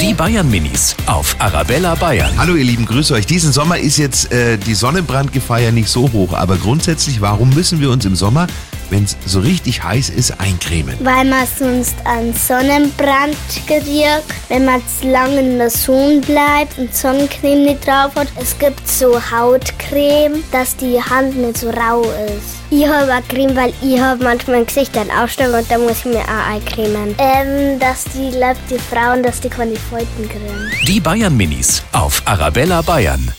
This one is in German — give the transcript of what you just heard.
Die Bayern Minis auf Arabella Bayern. Hallo ihr Lieben, grüße euch. Diesen Sommer ist jetzt äh, die Sonnenbrandgefahr ja nicht so hoch, aber grundsätzlich, warum müssen wir uns im Sommer, wenn es so richtig heiß ist, eincremen? Weil man sonst an Sonnenbrand gerät, wenn man zu lange in der Sonne bleibt und Sonnencreme nicht drauf hat. Es gibt so Hautcreme, dass die Hand nicht so rau ist. Ich habe eine Creme, weil ich habe manchmal ein Gesicht dann aufstellen und da muss ich mir auch eincremen. Ähm, dass die Leute, die Frauen, dass die keine Falten kriegen. Die Bayern Minis auf Arabella Bayern.